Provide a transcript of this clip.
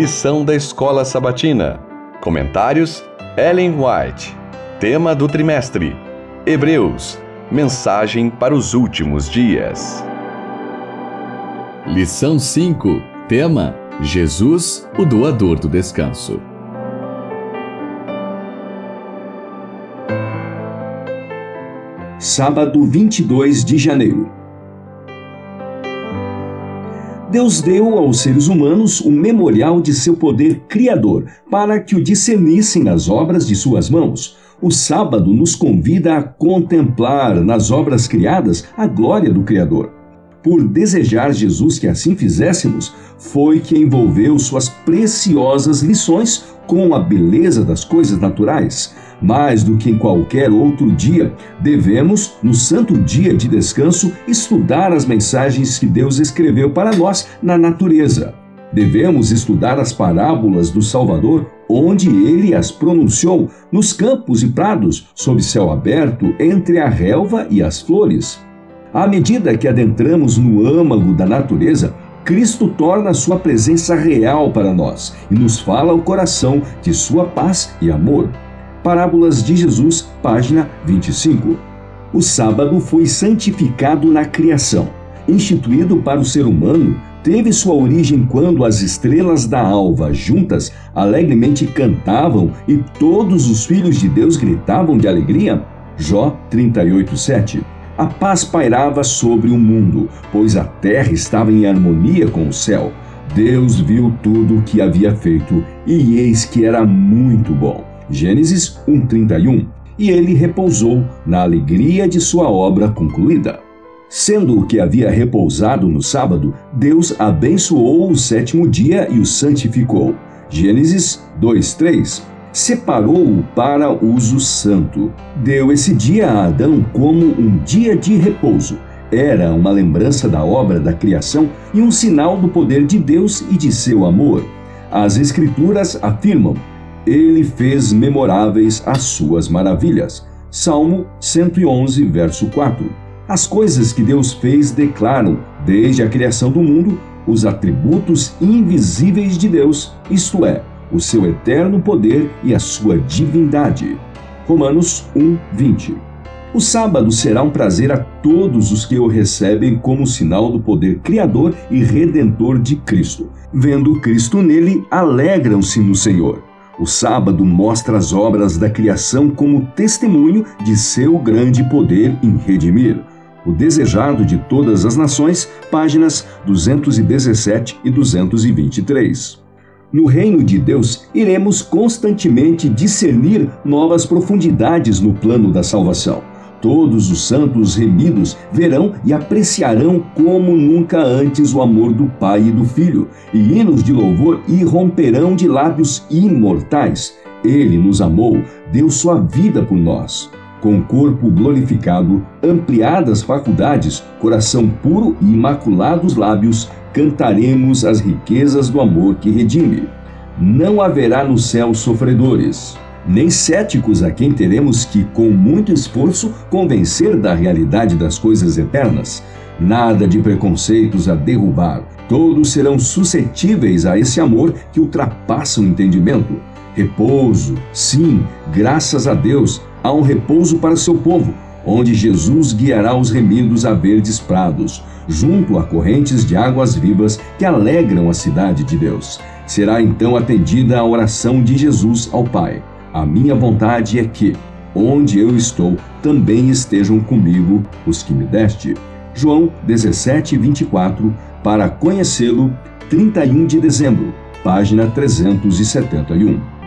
Lição da Escola Sabatina. Comentários: Ellen White. Tema do trimestre: Hebreus. Mensagem para os últimos dias. Lição 5. Tema: Jesus, o doador do descanso. Sábado 22 de janeiro. Deus deu aos seres humanos o memorial de seu poder criador, para que o discernissem nas obras de suas mãos. O sábado nos convida a contemplar nas obras criadas a glória do Criador. Por desejar Jesus que assim fizéssemos, foi que envolveu suas preciosas lições com a beleza das coisas naturais. Mais do que em qualquer outro dia, devemos, no santo dia de descanso, estudar as mensagens que Deus escreveu para nós na natureza. Devemos estudar as parábolas do Salvador, onde ele as pronunciou nos campos e prados, sob céu aberto, entre a relva e as flores. À medida que adentramos no âmago da natureza, Cristo torna sua presença real para nós e nos fala ao coração de sua paz e amor. Parábolas de Jesus, página 25. O sábado foi santificado na criação. Instituído para o ser humano, teve sua origem quando as estrelas da alva juntas alegremente cantavam e todos os filhos de Deus gritavam de alegria? Jó 38:7. A paz pairava sobre o mundo, pois a terra estava em harmonia com o céu. Deus viu tudo o que havia feito e eis que era muito bom. Gênesis 1:31. E ele repousou na alegria de sua obra concluída. Sendo o que havia repousado no sábado, Deus abençoou o sétimo dia e o santificou. Gênesis 2:3. Separou-o para uso santo. Deu esse dia a Adão como um dia de repouso. Era uma lembrança da obra da criação e um sinal do poder de Deus e de seu amor. As Escrituras afirmam: ele fez memoráveis as suas maravilhas. Salmo 111, verso 4. As coisas que Deus fez declaram, desde a criação do mundo, os atributos invisíveis de Deus, isto é, o seu eterno poder e a sua divindade. Romanos 1, 20. O sábado será um prazer a todos os que o recebem como sinal do poder criador e redentor de Cristo. Vendo Cristo nele, alegram-se no Senhor. O sábado mostra as obras da criação como testemunho de seu grande poder em redimir. O Desejado de Todas as Nações, páginas 217 e 223. No reino de Deus, iremos constantemente discernir novas profundidades no plano da salvação. Todos os santos remidos verão e apreciarão como nunca antes o amor do Pai e do Filho, e hinos de louvor irromperão de lábios imortais. Ele nos amou, deu sua vida por nós. Com corpo glorificado, ampliadas faculdades, coração puro e imaculados lábios, cantaremos as riquezas do amor que redime. Não haverá no céu sofredores nem céticos a quem teremos que, com muito esforço, convencer da realidade das coisas eternas. Nada de preconceitos a derrubar. Todos serão suscetíveis a esse amor que ultrapassa o entendimento. Repouso, sim, graças a Deus, há um repouso para seu povo, onde Jesus guiará os remidos a verdes prados, junto a correntes de águas vivas que alegram a cidade de Deus. Será então atendida a oração de Jesus ao Pai. A minha vontade é que, onde eu estou, também estejam comigo os que me deste. João 17, 24, para conhecê-lo, 31 de dezembro, página 371.